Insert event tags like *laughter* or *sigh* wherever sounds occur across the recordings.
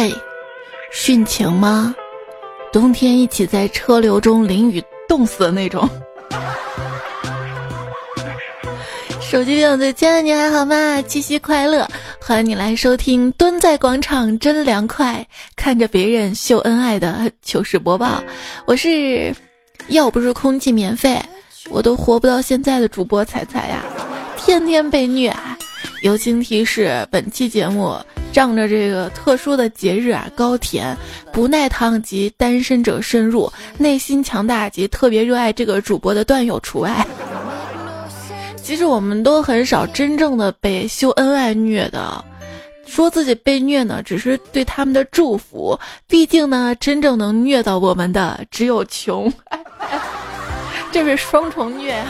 哎，殉情吗？冬天一起在车流中淋雨冻死的那种。手机边最亲爱的你还好吗？七夕快乐！欢迎你来收听《蹲在广场真凉快》，看着别人秀恩爱的糗事播报。我是要不是空气免费，我都活不到现在的主播彩彩呀，天天被虐。啊友情提示：本期节目仗着这个特殊的节日啊，高甜、不耐烫及单身者慎入，内心强大及特别热爱这个主播的段友除外。*laughs* 其实我们都很少真正的被秀恩爱虐的，说自己被虐呢，只是对他们的祝福。毕竟呢，真正能虐到我们的只有穷，*laughs* 这是双重虐。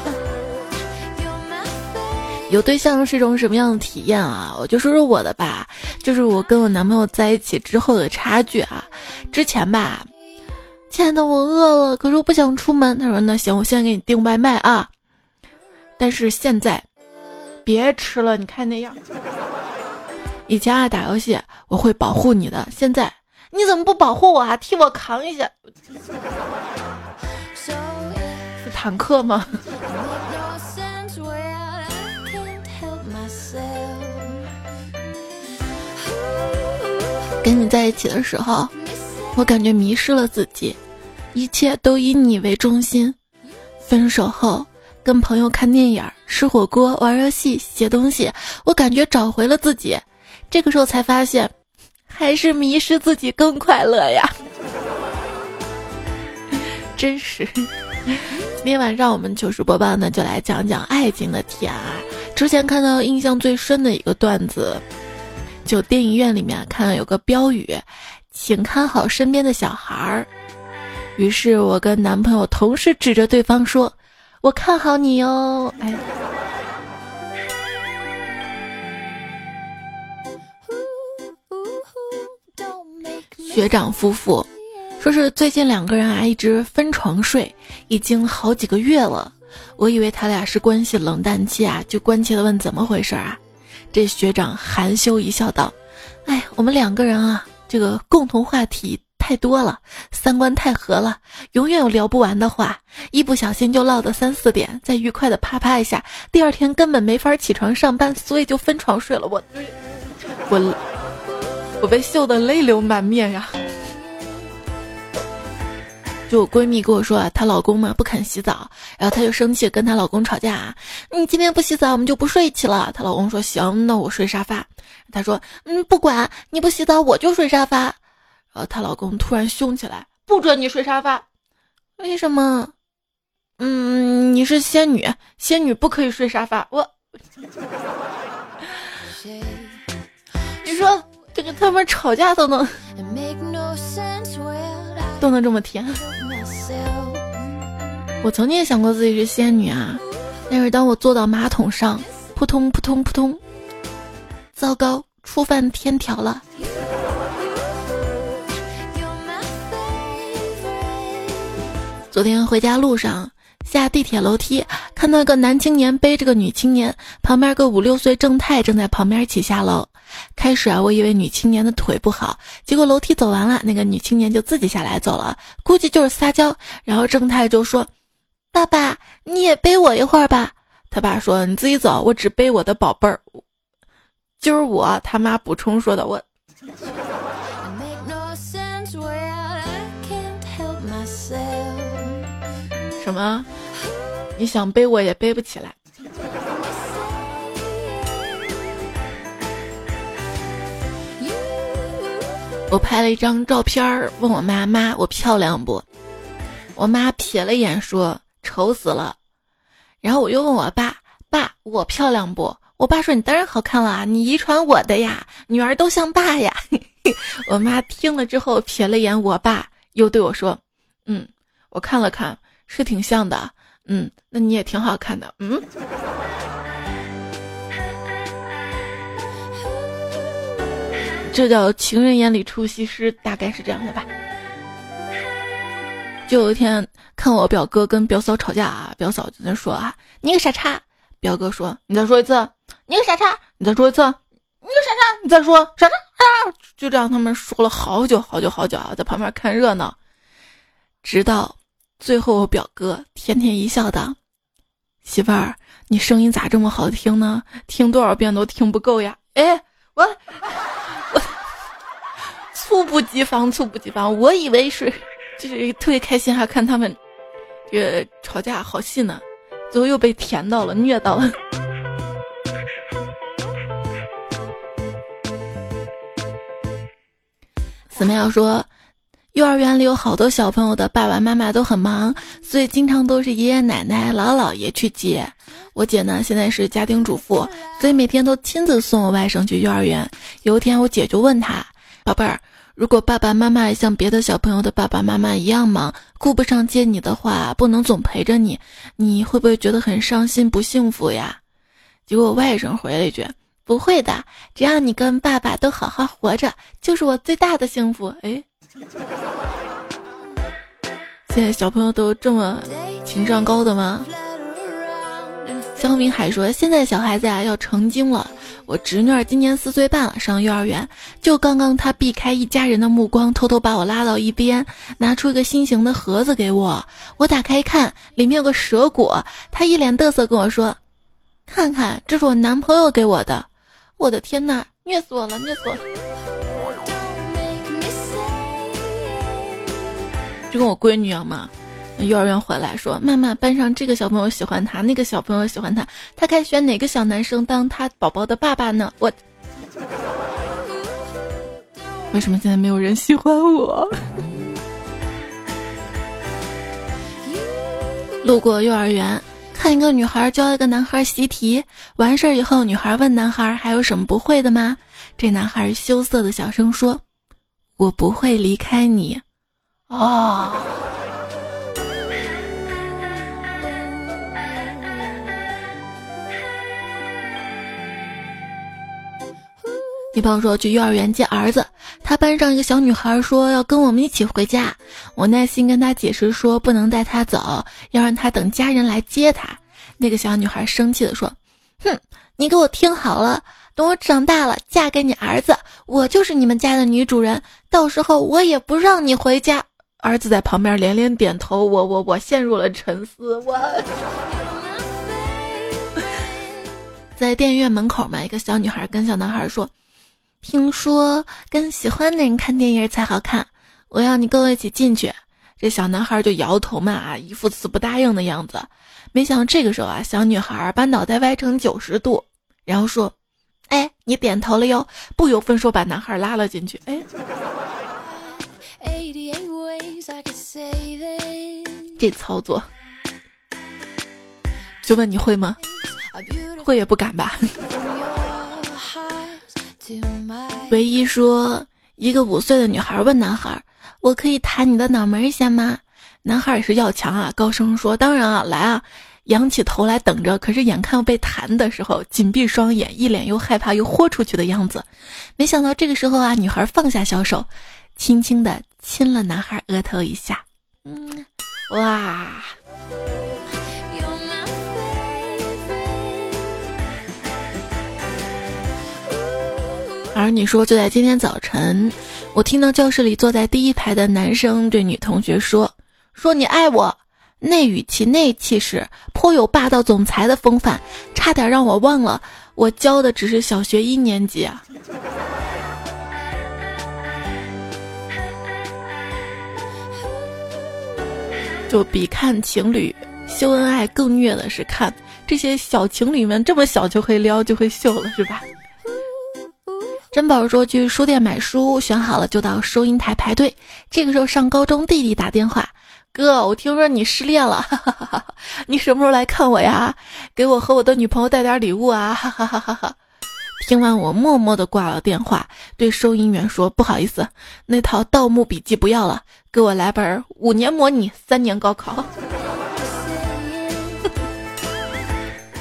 有对象是一种什么样的体验啊？我就说说我的吧，就是我跟我男朋友在一起之后的差距啊。之前吧，亲爱的，我饿了，可是我不想出门。他说那行，我先给你订外卖啊。但是现在，别吃了，你看那样。以前啊打游戏我会保护你的，现在你怎么不保护我啊？替我扛一下，是坦克吗？跟你在一起的时候，我感觉迷失了自己，一切都以你为中心。分手后。跟朋友看电影、吃火锅、玩游戏、写东西，我感觉找回了自己。这个时候才发现，还是迷失自己更快乐呀！*laughs* 真是。今天晚上我们糗事播报呢，就来讲讲爱情的甜啊。之前看到印象最深的一个段子，就电影院里面看到有个标语：“请看好身边的小孩儿。”于是我跟男朋友同时指着对方说。我看好你哟，哎。学长夫妇说是最近两个人啊一直分床睡，已经好几个月了。我以为他俩是关系冷淡期啊，就关切的问怎么回事啊？这学长含羞一笑道：“哎，我们两个人啊，这个共同话题。”太多了，三观太合了，永远有聊不完的话，一不小心就唠到三四点，再愉快的啪啪一下，第二天根本没法起床上班，所以就分床睡了。我，我，我被秀得泪流满面呀！就我闺蜜跟我说啊，她老公嘛不肯洗澡，然后她就生气跟她老公吵架，你今天不洗澡，我们就不睡一起了。她老公说行，那我睡沙发。她说嗯，不管你不洗澡，我就睡沙发。然后她老公突然凶起来，不准你睡沙发，为什么？嗯，你是仙女，仙女不可以睡沙发。我，*laughs* 你说这个他们吵架都能都能这么甜？我曾经也想过自己是仙女啊，但是当我坐到马桶上，扑通扑通扑通，糟糕，触犯天条了。昨天回家路上下地铁楼梯，看到一个男青年背着个女青年，旁边个五六岁正太正在旁边一起下楼。开始啊，我以为女青年的腿不好，结果楼梯走完了，那个女青年就自己下来走了，估计就是撒娇。然后正太就说：“爸爸，你也背我一会儿吧。”他爸说：“你自己走，我只背我的宝贝儿。”就是我他妈补充说的我。什么？你想背我也背不起来。我拍了一张照片儿问我妈妈我漂亮不？我妈瞥了一眼说丑死了。然后我又问我爸爸我漂亮不？我爸说你当然好看了，你遗传我的呀，女儿都像爸呀。我妈听了之后瞥了眼我爸，又对我说：“嗯，我看了看。”是挺像的，嗯，那你也挺好看的，嗯。这叫情人眼里出西施，大概是这样的吧。就有一天看我表哥跟表嫂吵架啊，表嫂就在说啊，你个傻叉。表哥说，你再说一次，你个傻叉，你再说一次，你个傻叉，你再说傻叉啊，就这样，他们说了好久好久好久啊，在旁边看热闹，直到最后，我表哥甜甜一笑道：“媳妇儿，你声音咋这么好听呢？听多少遍都听不够呀！”哎，我不及防，猝不及防，我以为是就是特别开心，还看他们这个吵架好戏呢，最后又被甜到了，虐到了。怎么样说？幼儿园里有好多小朋友的爸爸妈妈都很忙，所以经常都是爷爷奶奶、姥姥爷去接。我姐呢，现在是家庭主妇，所以每天都亲自送我外甥去幼儿园。有一天，我姐就问他：“宝贝儿，如果爸爸妈妈像别的小朋友的爸爸妈妈一样忙，顾不上接你的话，不能总陪着你，你会不会觉得很伤心、不幸福呀？”结果我外甥回了一句。不会的，只要你跟爸爸都好好活着，就是我最大的幸福。哎，*laughs* 现在小朋友都这么情商高的吗？肖明海说，现在小孩子呀要成精了。我侄女儿今年四岁半了，上幼儿园。就刚刚她避开一家人的目光，偷偷把我拉到一边，拿出一个心形的盒子给我。我打开一看，里面有个蛇果。她一脸嘚瑟跟我说：“看看，这是我男朋友给我的。”我的天呐，虐死我了，虐死我了！就跟我闺女一样嘛，幼儿园回来说，妈妈班上这个小朋友喜欢他，那个小朋友喜欢他，他该选哪个小男生当他宝宝的爸爸呢？我为什么现在没有人喜欢我？*laughs* 路过幼儿园。看一个女孩教一个男孩习题，完事儿以后，女孩问男孩还有什么不会的吗？这男孩羞涩的小声说：“我不会离开你。”哦。你朋友说去幼儿园接儿子，他班上一个小女孩说要跟我们一起回家，我耐心跟他解释说不能带他走，要让他等家人来接他。那个小女孩生气的说：“哼，你给我听好了，等我长大了嫁给你儿子，我就是你们家的女主人，到时候我也不让你回家。”儿子在旁边连连点头，我我我陷入了沉思。我 *laughs* 在电影院门口嘛，一个小女孩跟小男孩说。听说跟喜欢的人看电影才好看，我要你跟我一起进去。这小男孩就摇头嘛，啊，一副死不答应的样子。没想到这个时候啊，小女孩把脑袋歪成九十度，然后说：“哎，你点头了哟。”不由分说把男孩拉了进去。哎，这操作，就问你会吗？会也不敢吧。*laughs* 唯一说，一个五岁的女孩问男孩：“我可以弹你的脑门一下吗？”男孩也是要强啊，高声说：“当然啊，来啊！”仰起头来等着，可是眼看要被弹的时候，紧闭双眼，一脸又害怕又豁出去的样子。没想到这个时候啊，女孩放下小手，轻轻的亲了男孩额头一下。嗯，哇。而你说，就在今天早晨，我听到教室里坐在第一排的男生对女同学说：“说你爱我。”那语气、那气势，颇有霸道总裁的风范，差点让我忘了我教的只是小学一年级啊！就比看情侣秀恩爱更虐的是看这些小情侣们这么小就会撩就会秀了，是吧？珍宝说去书店买书，选好了就到收银台排队。这个时候上高中弟弟打电话：“哥，我听说你失恋了，哈哈哈哈你什么时候来看我呀？给我和我的女朋友带点礼物啊！”哈哈哈哈。听完我默默的挂了电话，对收银员说：“不好意思，那套《盗墓笔记》不要了，给我来本五年模拟，三年高考。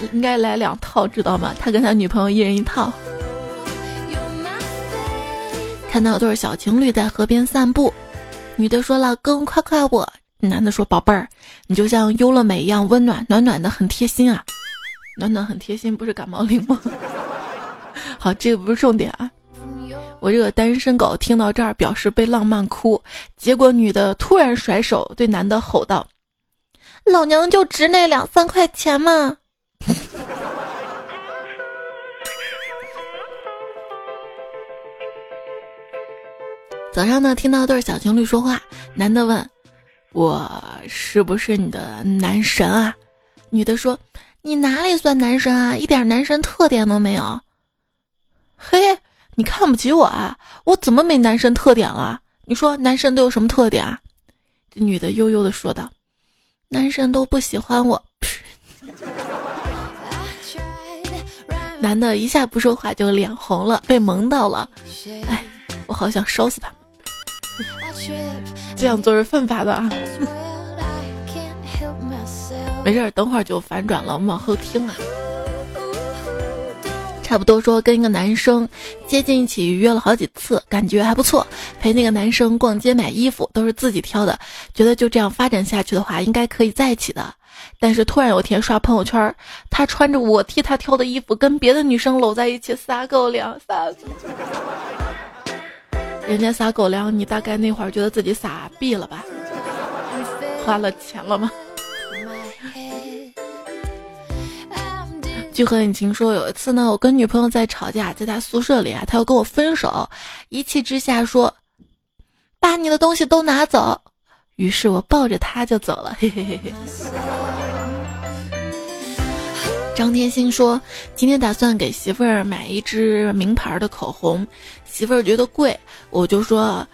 *laughs* 应该来两套，知道吗？他跟他女朋友一人一套。”看到有对小情侣在河边散步，女的说：“老公，夸夸我。”男的说：“宝贝儿，你就像优乐美一样温暖，暖暖的，很贴心啊。*laughs* ”暖暖很贴心，不是感冒灵吗？*laughs* 好，这个不是重点啊。我这个单身狗听到这儿表示被浪漫哭，结果女的突然甩手对男的吼道：“老娘就值那两三块钱嘛！” *laughs* 早上呢，听到对小情侣说话，男的问：“我是不是你的男神啊？”女的说：“你哪里算男神啊？一点男神特点都没有。”嘿，你看不起我啊？我怎么没男神特点了？你说男神都有什么特点啊？这女的悠悠的说道：“男神都不喜欢我。”男的一下不说话就脸红了，被萌到了。哎，我好想烧死他。*laughs* 这样做是犯法的啊！*laughs* 没事儿，等会儿就反转了，我们往后听啊。差不多说跟一个男生接近一起约了好几次，感觉还不错。陪那个男生逛街买衣服都是自己挑的，觉得就这样发展下去的话，应该可以在一起的。但是突然有一天刷朋友圈，他穿着我替他挑的衣服，跟别的女生搂在一起撒狗粮，撒。*laughs* 人家撒狗粮，你大概那会儿觉得自己撒币了吧？花了钱了吗？据何引晴说，有一次呢，我跟女朋友在吵架，在她宿舍里啊，她要跟我分手，一气之下说：“把你的东西都拿走。”于是我抱着她就走了。嘿嘿嘿嘿。张天心说：“今天打算给媳妇儿买一支名牌的口红，媳妇儿觉得贵，我就说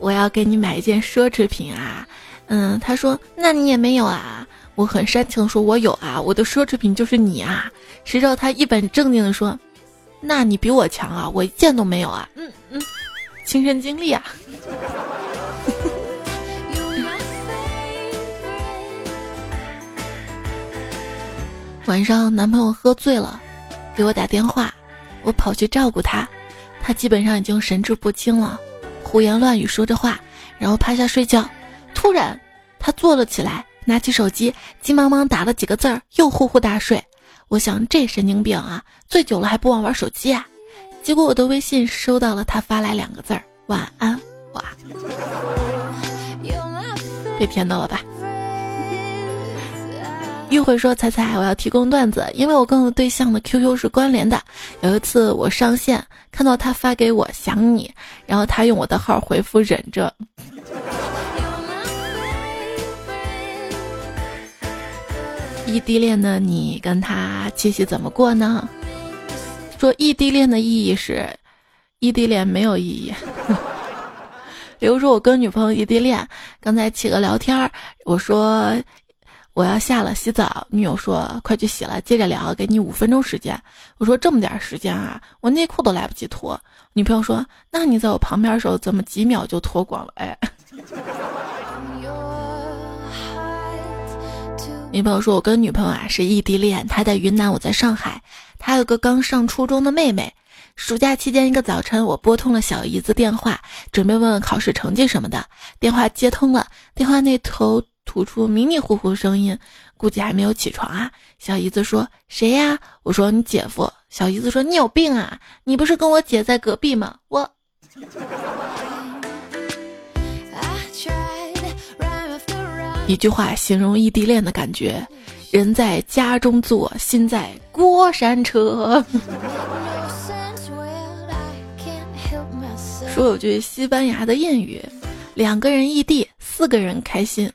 我要给你买一件奢侈品啊。嗯，他说那你也没有啊。我很煽情说，我有啊，我的奢侈品就是你啊。谁知道他一本正经的说，那你比我强啊，我一件都没有啊。嗯嗯，亲身经历啊。”晚上男朋友喝醉了，给我打电话，我跑去照顾他，他基本上已经神志不清了，胡言乱语说着话，然后趴下睡觉。突然，他坐了起来，拿起手机，急忙忙打了几个字儿，又呼呼大睡。我想这神经病啊，醉酒了还不忘玩手机啊！结果我的微信收到了他发来两个字儿：晚安。哇，被骗到了吧？玉慧说：“彩彩，我要提供段子，因为我跟我对象的 QQ 是关联的。有一次我上线，看到他发给我想你，然后他用我的号回复忍着。*laughs* 异地恋的你跟他七夕怎么过呢？说异地恋的意义是，异地恋没有意义。*laughs* 比如说我跟女朋友异地恋，刚才企鹅聊天我说。”我要下了洗澡，女友说快去洗了，接着聊，给你五分钟时间。我说这么点时间啊，我内裤都来不及脱。女朋友说，那你在我旁边的时候，怎么几秒就脱光了？哎，女朋友说，我跟女朋友啊是异地恋，她在云南，我在上海，她有个刚上初中的妹妹。暑假期间一个早晨，我拨通了小姨子电话，准备问问考试成绩什么的。电话接通了，电话那头。吐出迷迷糊糊声音，估计还没有起床啊。小姨子说：“谁呀？”我说：“你姐夫。”小姨子说：“你有病啊！你不是跟我姐在隔壁吗？”我一句话形容异地恋的感觉：人在家中坐，心在过山车。说有句西班牙的谚语：两个人异地，四个人开心。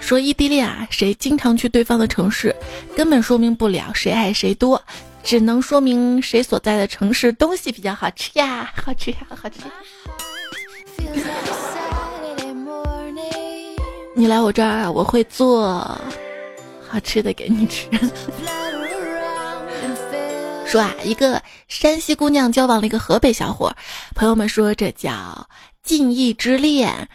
说异地恋啊，谁经常去对方的城市，根本说明不了谁爱谁多，只能说明谁所在的城市东西比较好吃呀，*laughs* 好吃呀，好吃。你来我这儿，我会做好吃的给你吃。说啊，一个山西姑娘交往了一个河北小伙，朋友们说这叫近义之恋。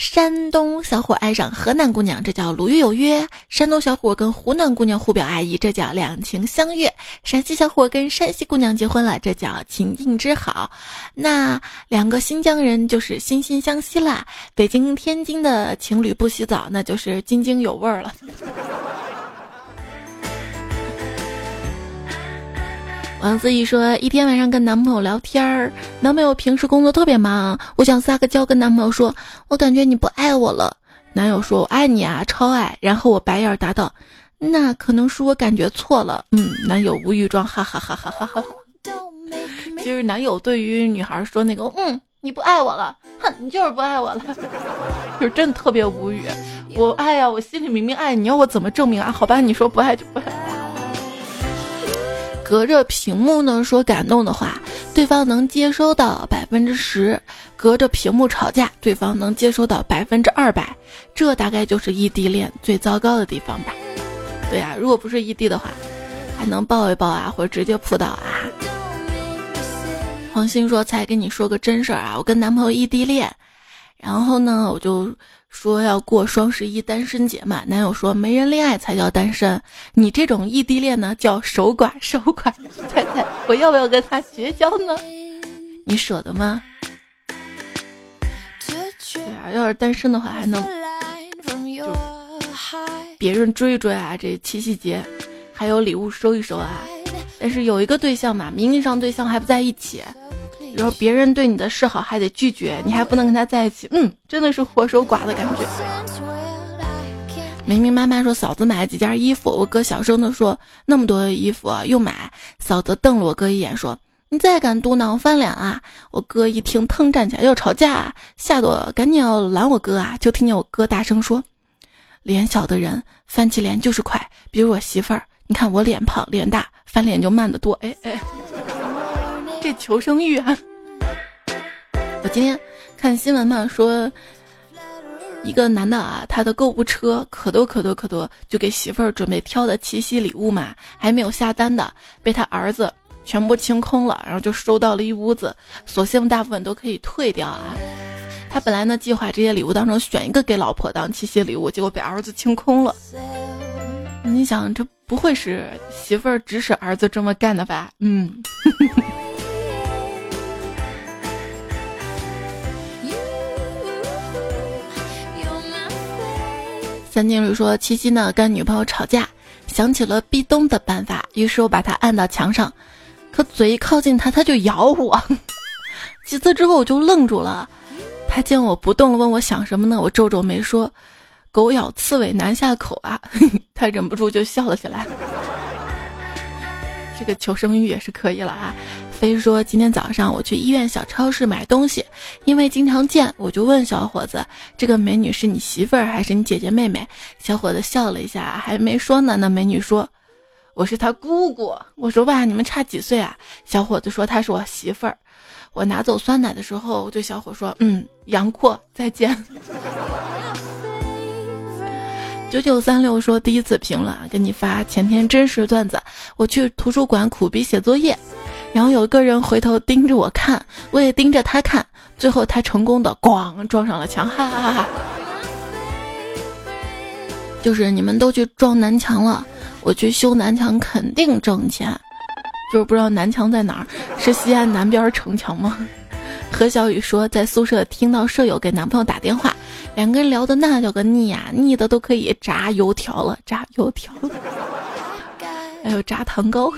山东小伙爱上河南姑娘，这叫鲁豫有约；山东小伙跟湖南姑娘互表爱意，这叫两情相悦；陕西小伙跟山西姑娘结婚了，这叫情定之好。那两个新疆人就是惺惺相惜啦。北京、天津的情侣不洗澡，那就是津津有味儿了。王思怡说，一天晚上跟男朋友聊天儿，男朋友平时工作特别忙，我想撒个娇跟男朋友说，我感觉你不爱我了。男友说，我爱你啊，超爱。然后我白眼答道，那可能是我感觉错了。嗯，男友无语状，哈哈哈哈哈哈。就是男友对于女孩说那个，嗯，你不爱我了，哼，你就是不爱我了，*laughs* 就是真的特别无语。我爱呀，我心里明明爱你，要我怎么证明啊？好吧，你说不爱就不爱。隔着屏幕呢说感动的话，对方能接收到百分之十；隔着屏幕吵架，对方能接收到百分之二百。这大概就是异地恋最糟糕的地方吧？对呀，如果不是异地的话，还能抱一抱啊，或者直接扑倒啊。黄鑫说：“才跟你说个真事儿啊，我跟男朋友异地恋，然后呢，我就。”说要过双十一单身节嘛，男友说没人恋爱才叫单身，你这种异地恋呢叫守寡守寡。*laughs* 猜猜我要不要跟他绝交呢？你舍得吗？对啊，要是单身的话还能就别人追追啊，这七夕节还有礼物收一收啊。但是有一个对象嘛，名义上对象还不在一起。然后别人对你的示好还得拒绝，你还不能跟他在一起，嗯，真的是活守寡的感觉。明明妈妈说嫂子买了几件衣服，我哥小声的说那么多衣服又买，嫂子瞪了我哥一眼说你再敢嘟囔翻脸啊！我哥一听腾站起来要吵架，吓得我赶紧要拦我哥啊，就听见我哥大声说，脸小的人翻起脸就是快，比如我媳妇儿，你看我脸胖脸大，翻脸就慢得多，哎哎。这求生欲啊！我今天看新闻嘛，说一个男的啊，他的购物车可多可多可多，就给媳妇儿准备挑的七夕礼物嘛，还没有下单的，被他儿子全部清空了，然后就收到了一屋子，索性大部分都可以退掉啊。他本来呢计划这些礼物当中选一个给老婆当七夕礼物，结果被儿子清空了。你想，这不会是媳妇儿指使儿子这么干的吧？嗯。三金里说：“七夕呢，跟女朋友吵架，想起了壁咚的办法，于是我把他按到墙上，可嘴一靠近他，他就咬我。*laughs* 几次之后我就愣住了，他见我不动了，问我想什么呢？我皱皱眉说：‘狗咬刺猬难下口啊。*laughs* ’他忍不住就笑了起来。*laughs* 这个求生欲也是可以了啊。”飞说：“今天早上我去医院小超市买东西，因为经常见，我就问小伙子：‘这个美女是你媳妇儿还是你姐姐妹妹？’小伙子笑了一下，还没说呢。那美女说：‘我是她姑姑。’我说：‘哇，你们差几岁啊？’小伙子说：‘她是我媳妇儿。’我拿走酸奶的时候，我对小伙说：‘嗯，杨阔，再见。’九九三六说：‘第一次评论，给你发前天真实段子。我去图书馆苦逼写作业。’”然后有个人回头盯着我看，我也盯着他看，最后他成功的咣撞上了墙，哈哈哈哈！就是你们都去撞南墙了，我去修南墙肯定挣钱，就是不知道南墙在哪儿，是西安南边城墙吗？何小雨说在宿舍听到舍友给男朋友打电话，两个人聊的那叫个腻呀，腻的都可以炸油条了，炸油条，*laughs* 还有炸糖糕。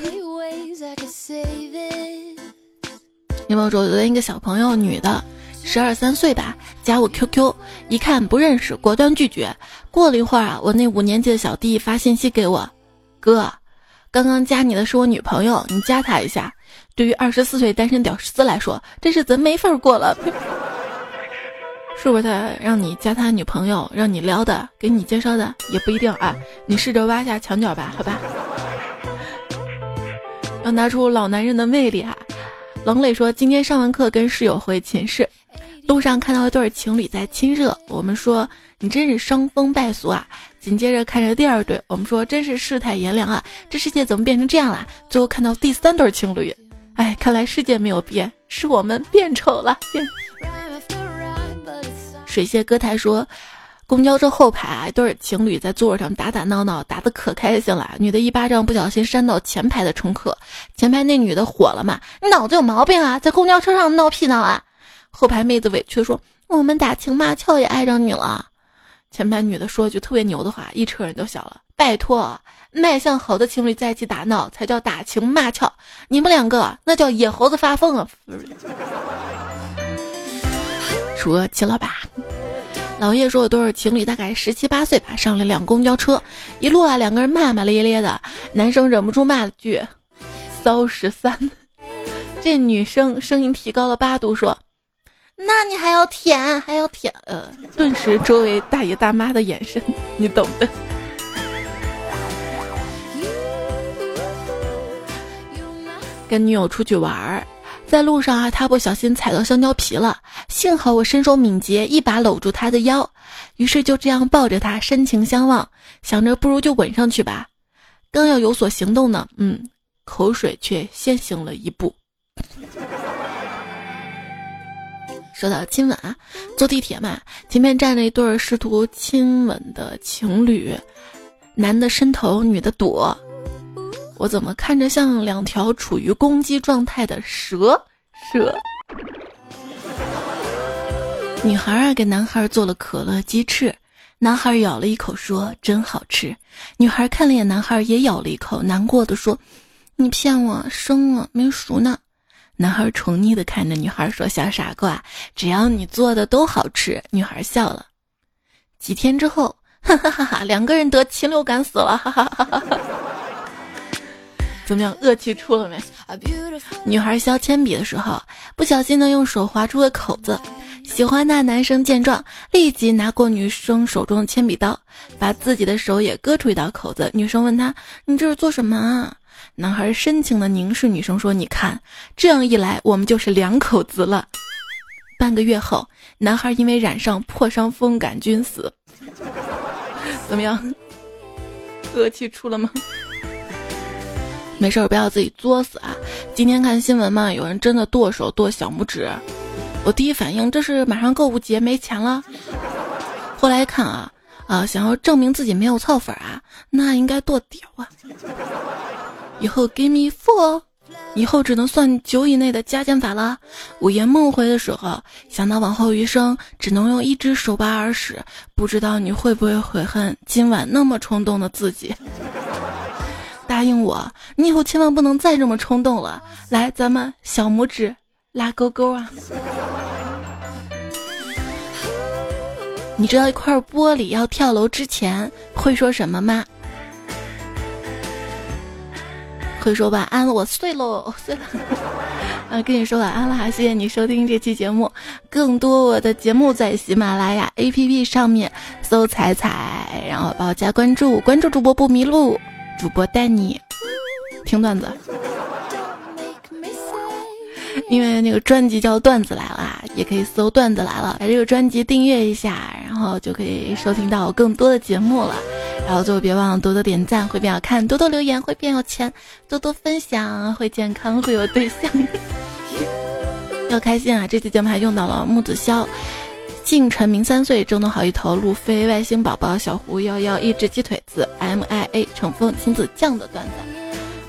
你朋友说，昨天一个小朋友，女的，十二三岁吧，加我 QQ，一看不认识，果断拒绝。过了一会儿啊，我那五年级的小弟发信息给我，哥，刚刚加你的是我女朋友，你加她一下。对于二十四岁单身屌丝来说，这日子没法过了。*laughs* 是不是他让你加他女朋友，让你撩的，给你介绍的，也不一定啊。你试着挖下墙角吧，好吧。要拿出老男人的魅力啊！冷磊说，今天上完课跟室友回寝室，路上看到一对情侣在亲热，我们说你真是伤风败俗啊！紧接着看着第二对，我们说真是世态炎凉啊！这世界怎么变成这样了？最后看到第三对情侣，哎，看来世界没有变，是我们变丑了。*laughs* 水榭歌台说。公交车后排啊一对情侣在座位上打打闹闹，打得可开心了。女的一巴掌不小心扇到前排的乘客，前排那女的火了嘛？你脑子有毛病啊，在公交车上闹屁闹啊！后排妹子委屈说：“我们打情骂俏也碍着你了。”前排女的说句特别牛的话，一车人都笑了。拜托，卖相好的情侣在一起打闹才叫打情骂俏，你们两个那叫野猴子发疯啊！说齐了吧？老叶说，有对情侣大概十七八岁吧，上了辆公交车，一路啊，两个人骂骂咧咧的，男生忍不住骂了句“骚十三”，这女生声音提高了八度说：“那你还要舔，还要舔。”呃，顿时周围大爷大妈的眼神，你懂的。跟女友出去玩儿。在路上啊，他不小心踩到香蕉皮了，幸好我身手敏捷，一把搂住他的腰，于是就这样抱着他深情相望，想着不如就吻上去吧。刚要有所行动呢，嗯，口水却先行了一步。说到亲吻啊，坐地铁嘛，前面站着一对试图亲吻的情侣，男的伸头，女的躲。我怎么看着像两条处于攻击状态的蛇？蛇。女孩儿给男孩做了可乐鸡翅，男孩咬了一口说：“真好吃。”女孩看了眼男孩，也咬了一口，难过的说：“你骗我，生了没熟呢。”男孩宠溺的看着女孩说：“小傻瓜，只要你做的都好吃。”女孩笑了。几天之后，哈哈哈哈，两个人得禽流感死了，哈哈哈哈。怎么样，恶气出了没？女孩削铅笔的时候，不小心呢用手划出了口子。喜欢那男生见状，立即拿过女生手中的铅笔刀，把自己的手也割出一道口子。女生问他：“你这是做什么啊？”男孩深情的凝视女生说：“你看，这样一来，我们就是两口子了。”半个月后，男孩因为染上破伤风杆菌死。*laughs* 怎么样，恶气出了吗？没事儿，不要自己作死啊！今天看新闻嘛，有人真的剁手剁小拇指，我第一反应这是马上购物节没钱了。后来一看啊啊，想要证明自己没有凑粉啊，那应该剁屌啊！以后 give me four，以后只能算九以内的加减法了。午夜梦回的时候，想到往后余生只能用一只手把耳屎，不知道你会不会悔恨今晚那么冲动的自己。答应我，你以后千万不能再这么冲动了。来，咱们小拇指拉勾勾啊！你知道一块玻璃要跳楼之前会说什么吗？会说晚安了，我碎喽，碎了。啊，跟你说晚安了，谢谢你收听这期节目。更多我的节目在喜马拉雅 APP 上面搜“彩彩”，然后帮我加关注，关注主播不迷路。主播带你听段子，因为那个专辑叫《段子来了》，也可以搜“段子来了”，把这个专辑订阅一下，然后就可以收听到更多的节目了。然后最后别忘了多多点赞会变好看，多多留言会变有钱，多多分享会健康会有对象，*laughs* 要开心啊！这期节目还用到了木子潇。晋晨明三岁，正东好一头，路飞外星宝宝，小胡幺幺一只鸡腿子，M I A 乘风亲子酱的段子，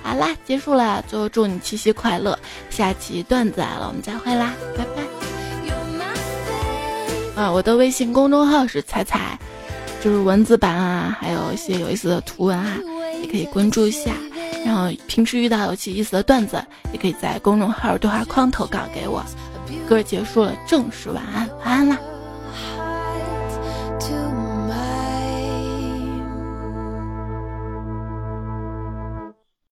好啦，结束了。最后祝你七夕快乐，下期段子来了，我们再会啦，拜拜。啊，我的微信公众号是彩彩，就是文字版啊，还有一些有意思的图文啊，也可以关注一下。然后平时遇到有意思的段子，也可以在公众号对话框投稿给我。歌结束了，正式晚安，晚安啦。